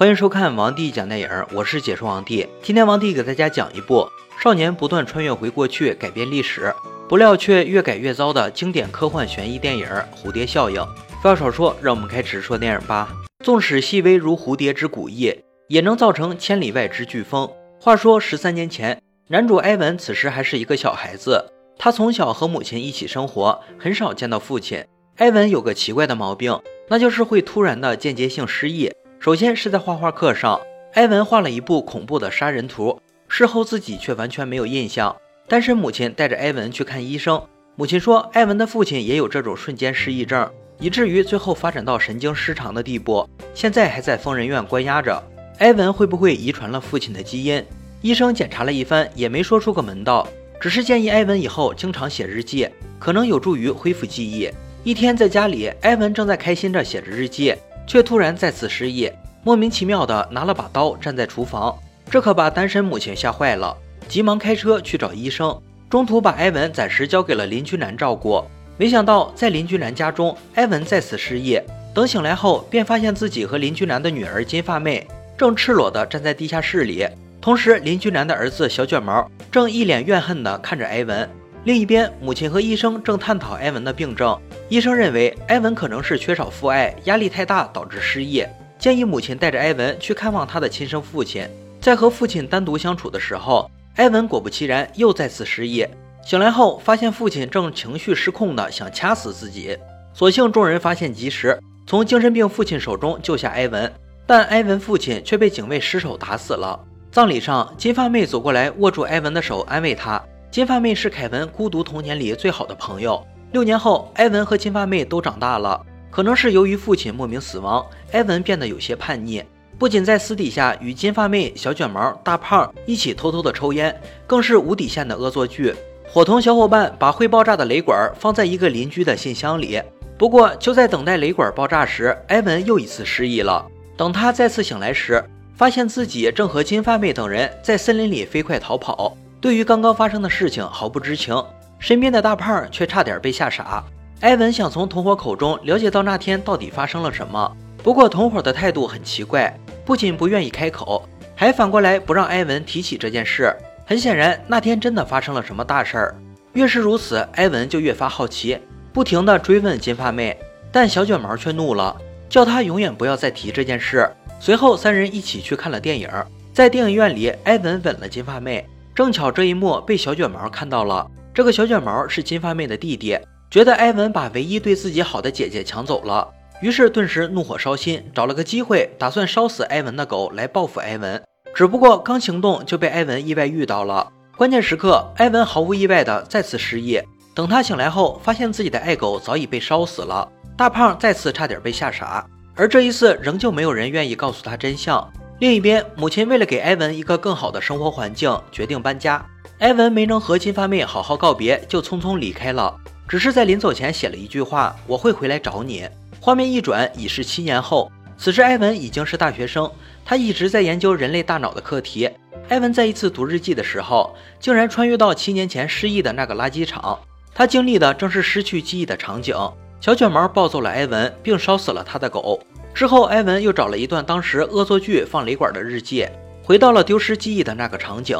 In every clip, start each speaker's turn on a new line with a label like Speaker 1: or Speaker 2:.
Speaker 1: 欢迎收看王帝讲电影，我是解说王帝。今天王帝给大家讲一部少年不断穿越回过去改变历史，不料却越改越糟的经典科幻悬疑电影《蝴蝶效应》。废话少说，让我们开始说电影吧。纵使细微如蝴蝶之古意，也能造成千里外之飓风。话说十三年前，男主埃文此时还是一个小孩子，他从小和母亲一起生活，很少见到父亲。埃文有个奇怪的毛病，那就是会突然的间接性失忆。首先是在画画课上，埃文画了一部恐怖的杀人图，事后自己却完全没有印象。单身母亲带着埃文去看医生，母亲说埃文的父亲也有这种瞬间失忆症，以至于最后发展到神经失常的地步，现在还在疯人院关押着。埃文会不会遗传了父亲的基因？医生检查了一番，也没说出个门道，只是建议埃文以后经常写日记，可能有助于恢复记忆。一天在家里，埃文正在开心着写着日记。却突然再次失忆，莫名其妙的拿了把刀站在厨房，这可把单身母亲吓坏了，急忙开车去找医生。中途把埃文暂时交给了邻居男照顾，没想到在邻居男家中，埃文再次失忆。等醒来后，便发现自己和邻居男的女儿金发妹正赤裸的站在地下室里，同时邻居男的儿子小卷毛正一脸怨恨的看着埃文。另一边，母亲和医生正探讨埃文的病症。医生认为埃文可能是缺少父爱，压力太大导致失忆，建议母亲带着埃文去看望他的亲生父亲。在和父亲单独相处的时候，埃文果不其然又再次失忆。醒来后，发现父亲正情绪失控的想掐死自己。所幸众人发现及时，从精神病父亲手中救下埃文，但埃文父亲却被警卫失手打死了。葬礼上，金发妹走过来握住埃文的手，安慰他。金发妹是凯文孤独童年里最好的朋友。六年后，埃文和金发妹都长大了。可能是由于父亲莫名死亡，埃文变得有些叛逆，不仅在私底下与金发妹、小卷毛、大胖一起偷偷的抽烟，更是无底线的恶作剧，伙同小伙伴把会爆炸的雷管放在一个邻居的信箱里。不过，就在等待雷管爆炸时，埃文又一次失忆了。等他再次醒来时，发现自己正和金发妹等人在森林里飞快逃跑。对于刚刚发生的事情毫不知情，身边的大胖却差点被吓傻。埃文想从同伙口中了解到那天到底发生了什么，不过同伙的态度很奇怪，不仅不愿意开口，还反过来不让埃文提起这件事。很显然，那天真的发生了什么大事儿。越是如此，埃文就越发好奇，不停地追问金发妹。但小卷毛却怒了，叫他永远不要再提这件事。随后，三人一起去看了电影，在电影院里，埃文吻了金发妹。正巧这一幕被小卷毛看到了。这个小卷毛是金发妹的弟弟，觉得埃文把唯一对自己好的姐姐抢走了，于是顿时怒火烧心，找了个机会打算烧死埃文的狗来报复埃文。只不过刚行动就被埃文意外遇到了。关键时刻，埃文毫无意外的再次失忆。等他醒来后，发现自己的爱狗早已被烧死了。大胖再次差点被吓傻，而这一次仍旧没有人愿意告诉他真相。另一边，母亲为了给埃文一个更好的生活环境，决定搬家。埃文没能和金发妹好好告别，就匆匆离开了。只是在临走前写了一句话：“我会回来找你。”画面一转，已是七年后。此时，埃文已经是大学生，他一直在研究人类大脑的课题。埃文在一次读日记的时候，竟然穿越到七年前失忆的那个垃圾场。他经历的正是失去记忆的场景。小卷毛暴揍了埃文，并烧死了他的狗。之后，埃文又找了一段当时恶作剧放雷管的日记，回到了丢失记忆的那个场景。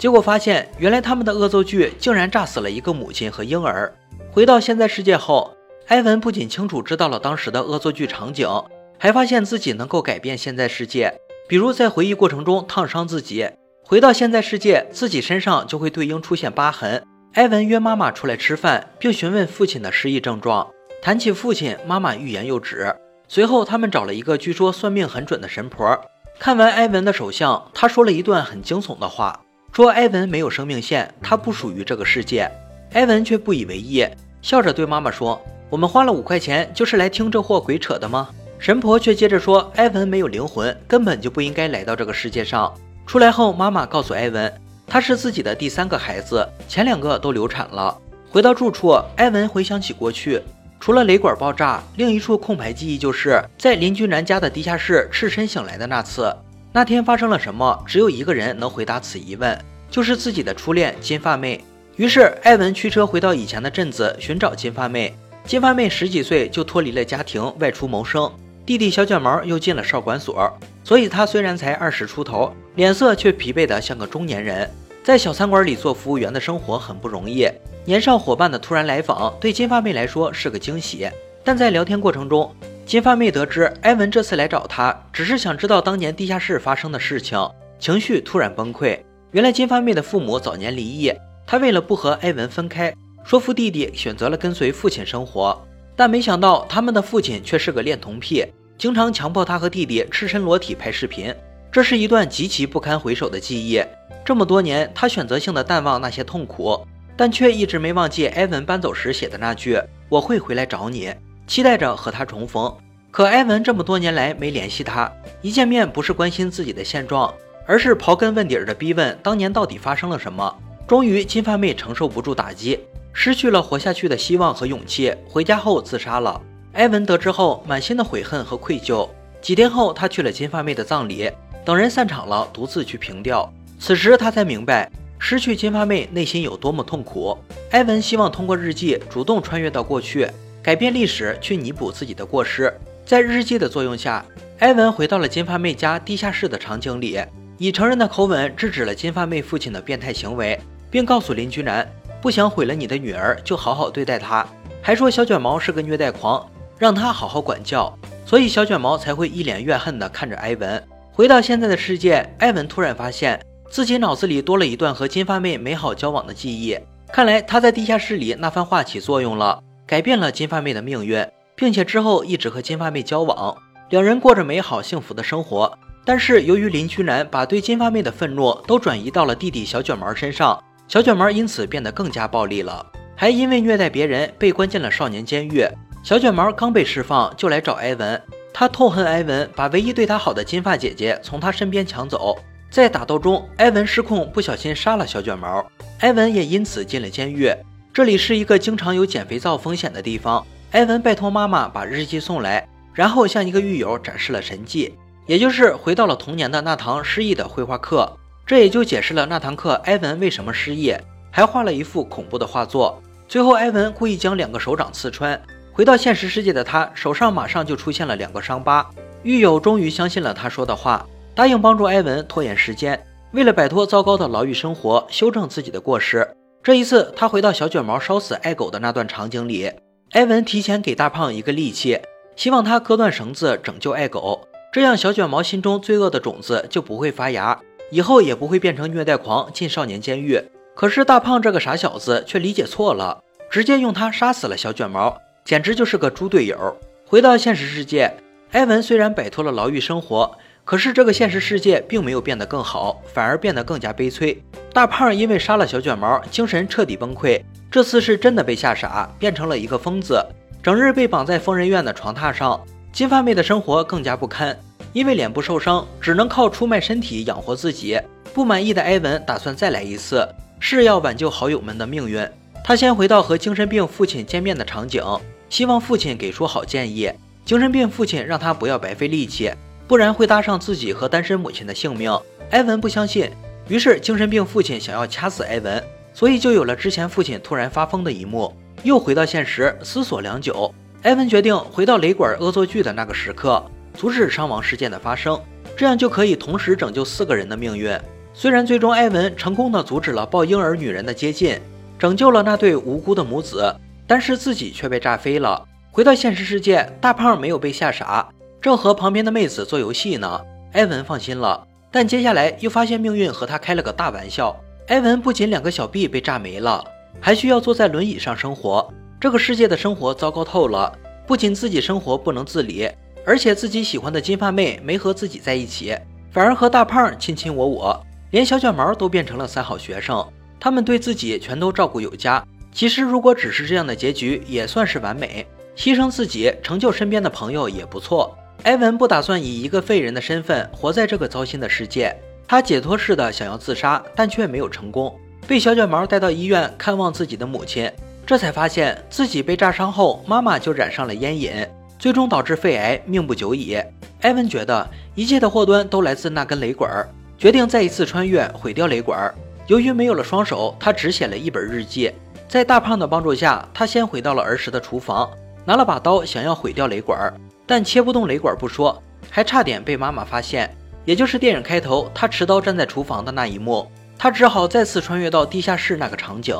Speaker 1: 结果发现，原来他们的恶作剧竟然炸死了一个母亲和婴儿。回到现在世界后，埃文不仅清楚知道了当时的恶作剧场景，还发现自己能够改变现在世界，比如在回忆过程中烫伤自己。回到现在世界，自己身上就会对应出现疤痕。埃文约妈妈出来吃饭，并询问父亲的失忆症状。谈起父亲，妈妈欲言又止。随后，他们找了一个据说算命很准的神婆。看完埃文的手相，他说了一段很惊悚的话，说埃文没有生命线，他不属于这个世界。埃文却不以为意，笑着对妈妈说：“我们花了五块钱，就是来听这货鬼扯的吗？”神婆却接着说：“埃文没有灵魂，根本就不应该来到这个世界上。”出来后，妈妈告诉埃文，他是自己的第三个孩子，前两个都流产了。回到住处，埃文回想起过去。除了雷管爆炸，另一处空白记忆就是在邻居男家的地下室赤身醒来的那次。那天发生了什么？只有一个人能回答此疑问，就是自己的初恋金发妹。于是艾文驱车回到以前的镇子寻找金发妹。金发妹十几岁就脱离了家庭，外出谋生。弟弟小卷毛又进了少管所。所以他虽然才二十出头，脸色却疲惫得像个中年人。在小餐馆里做服务员的生活很不容易。年少伙伴的突然来访，对金发妹来说是个惊喜。但在聊天过程中，金发妹得知埃文这次来找她，只是想知道当年地下室发生的事情，情绪突然崩溃。原来金发妹的父母早年离异，她为了不和埃文分开，说服弟弟选择了跟随父亲生活。但没想到他们的父亲却是个恋童癖，经常强迫她和弟弟赤身裸体拍视频。这是一段极其不堪回首的记忆。这么多年，他选择性的淡忘那些痛苦，但却一直没忘记埃文搬走时写的那句：“我会回来找你，期待着和他重逢。”可埃文这么多年来没联系他，一见面不是关心自己的现状，而是刨根问底的逼问当年到底发生了什么。终于，金发妹承受不住打击，失去了活下去的希望和勇气，回家后自杀了。埃文得知后，满心的悔恨和愧疚。几天后，他去了金发妹的葬礼。等人散场了，独自去凭吊。此时他才明白，失去金发妹内心有多么痛苦。埃文希望通过日记主动穿越到过去，改变历史，去弥补自己的过失。在日记的作用下，埃文回到了金发妹家地下室的场景里，以成人的口吻制止了金发妹父亲的变态行为，并告诉邻居男，不想毁了你的女儿，就好好对待她。还说小卷毛是个虐待狂，让他好好管教。所以小卷毛才会一脸怨恨地看着埃文。回到现在的世界，埃文突然发现自己脑子里多了一段和金发妹美好交往的记忆。看来他在地下室里那番话起作用了，改变了金发妹的命运，并且之后一直和金发妹交往，两人过着美好幸福的生活。但是由于邻居男把对金发妹的愤怒都转移到了弟弟小卷毛身上，小卷毛因此变得更加暴力了，还因为虐待别人被关进了少年监狱。小卷毛刚被释放就来找埃文。他痛恨埃文把唯一对他好的金发姐姐从他身边抢走，在打斗中，埃文失控，不小心杀了小卷毛，埃文也因此进了监狱。这里是一个经常有捡肥皂风险的地方。埃文拜托妈妈把日记送来，然后向一个狱友展示了神迹，也就是回到了童年的那堂失忆的绘画课。这也就解释了那堂课埃文为什么失忆，还画了一幅恐怖的画作。最后，埃文故意将两个手掌刺穿。回到现实世界的他，手上马上就出现了两个伤疤。狱友终于相信了他说的话，答应帮助埃文拖延时间。为了摆脱糟糕的牢狱生活，修正自己的过失，这一次他回到小卷毛烧死爱狗的那段场景里，埃文提前给大胖一个利器，希望他割断绳子拯救爱狗，这样小卷毛心中罪恶的种子就不会发芽，以后也不会变成虐待狂进少年监狱。可是大胖这个傻小子却理解错了，直接用他杀死了小卷毛。简直就是个猪队友。回到现实世界，埃文虽然摆脱了牢狱生活，可是这个现实世界并没有变得更好，反而变得更加悲催。大胖因为杀了小卷毛，精神彻底崩溃，这次是真的被吓傻，变成了一个疯子，整日被绑在疯人院的床榻上。金发妹的生活更加不堪，因为脸部受伤，只能靠出卖身体养活自己。不满意的埃文打算再来一次，是要挽救好友们的命运。他先回到和精神病父亲见面的场景。希望父亲给出好建议。精神病父亲让他不要白费力气，不然会搭上自己和单身母亲的性命。埃文不相信，于是精神病父亲想要掐死埃文，所以就有了之前父亲突然发疯的一幕。又回到现实，思索良久，埃文决定回到雷管恶作剧的那个时刻，阻止伤亡事件的发生，这样就可以同时拯救四个人的命运。虽然最终埃文成功的阻止了抱婴儿女人的接近，拯救了那对无辜的母子。但是自己却被炸飞了。回到现实世界，大胖没有被吓傻，正和旁边的妹子做游戏呢。埃文放心了，但接下来又发现命运和他开了个大玩笑。埃文不仅两个小臂被炸没了，还需要坐在轮椅上生活。这个世界的生活糟糕透了，不仅自己生活不能自理，而且自己喜欢的金发妹没和自己在一起，反而和大胖卿卿我我，连小卷毛都变成了三好学生，他们对自己全都照顾有加。其实，如果只是这样的结局，也算是完美。牺牲自己，成就身边的朋友也不错。埃文不打算以一个废人的身份活在这个糟心的世界，他解脱似的想要自杀，但却没有成功，被小卷毛带到医院看望自己的母亲，这才发现自己被炸伤后，妈妈就染上了烟瘾，最终导致肺癌，命不久矣。埃文觉得一切的祸端都来自那根雷管，决定再一次穿越，毁掉雷管。由于没有了双手，他只写了一本日记。在大胖的帮助下，他先回到了儿时的厨房，拿了把刀想要毁掉雷管，但切不动雷管不说，还差点被妈妈发现。也就是电影开头他持刀站在厨房的那一幕。他只好再次穿越到地下室那个场景，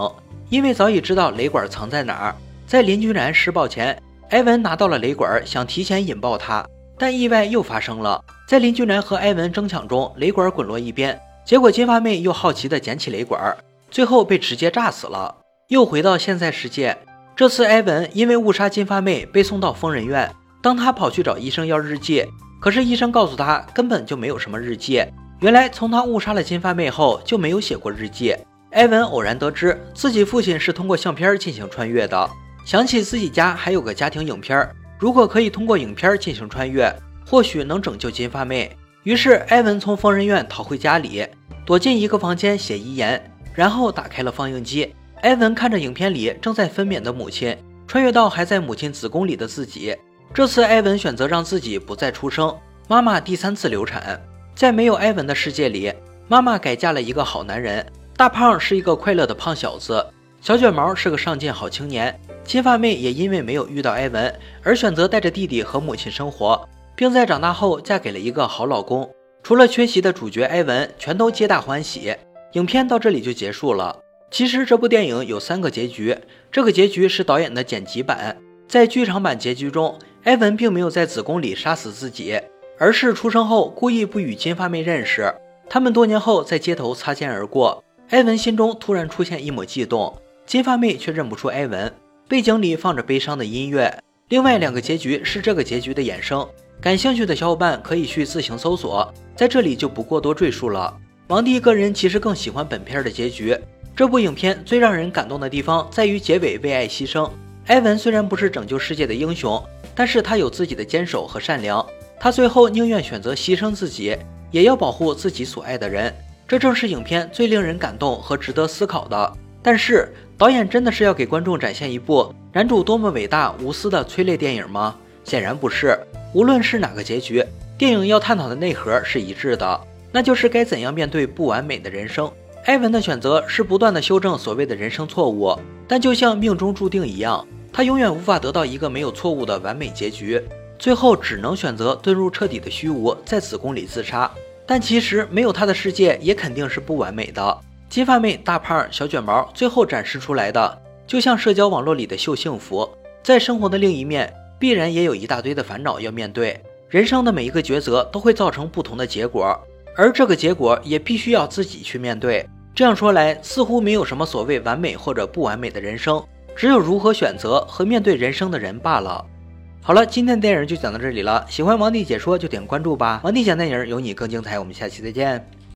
Speaker 1: 因为早已知道雷管藏在哪儿。在林君然施暴前，埃文拿到了雷管，想提前引爆他，但意外又发生了。在林君然和埃文争抢中，雷管滚落一边，结果金发妹又好奇地捡起雷管，最后被直接炸死了。又回到现在世界，这次埃文因为误杀金发妹被送到疯人院。当他跑去找医生要日记，可是医生告诉他根本就没有什么日记。原来从他误杀了金发妹后就没有写过日记。埃文偶然得知自己父亲是通过相片进行穿越的，想起自己家还有个家庭影片，如果可以通过影片进行穿越，或许能拯救金发妹。于是埃文从疯人院逃回家里，躲进一个房间写遗言，然后打开了放映机。埃文看着影片里正在分娩的母亲，穿越到还在母亲子宫里的自己。这次埃文选择让自己不再出生，妈妈第三次流产。在没有埃文的世界里，妈妈改嫁了一个好男人。大胖是一个快乐的胖小子，小卷毛是个上进好青年。金发妹也因为没有遇到埃文，而选择带着弟弟和母亲生活，并在长大后嫁给了一个好老公。除了缺席的主角埃文，全都皆大欢喜。影片到这里就结束了。其实这部电影有三个结局，这个结局是导演的剪辑版。在剧场版结局中，埃文并没有在子宫里杀死自己。而是出生后故意不与金发妹认识，他们多年后在街头擦肩而过。埃文心中突然出现一抹悸动，金发妹却认不出埃文。背景里放着悲伤的音乐。另外两个结局是这个结局的衍生，感兴趣的小伙伴可以去自行搜索，在这里就不过多赘述了。王帝个人其实更喜欢本片的结局。这部影片最让人感动的地方在于结尾为爱牺牲。埃文虽然不是拯救世界的英雄，但是他有自己的坚守和善良。他最后宁愿选择牺牲自己，也要保护自己所爱的人，这正是影片最令人感动和值得思考的。但是，导演真的是要给观众展现一部男主多么伟大无私的催泪电影吗？显然不是。无论是哪个结局，电影要探讨的内核是一致的，那就是该怎样面对不完美的人生。艾文的选择是不断的修正所谓的人生错误，但就像命中注定一样，他永远无法得到一个没有错误的完美结局。最后只能选择遁入彻底的虚无，在子宫里自杀。但其实没有他的世界也肯定是不完美的。金发妹、大胖、小卷毛，最后展示出来的就像社交网络里的秀幸福。在生活的另一面，必然也有一大堆的烦恼要面对。人生的每一个抉择都会造成不同的结果，而这个结果也必须要自己去面对。这样说来，似乎没有什么所谓完美或者不完美的人生，只有如何选择和面对人生的人罢了。好了，今天的电影就讲到这里了。喜欢王帝解说就点关注吧，王帝讲电影有你更精彩。我们下期再见。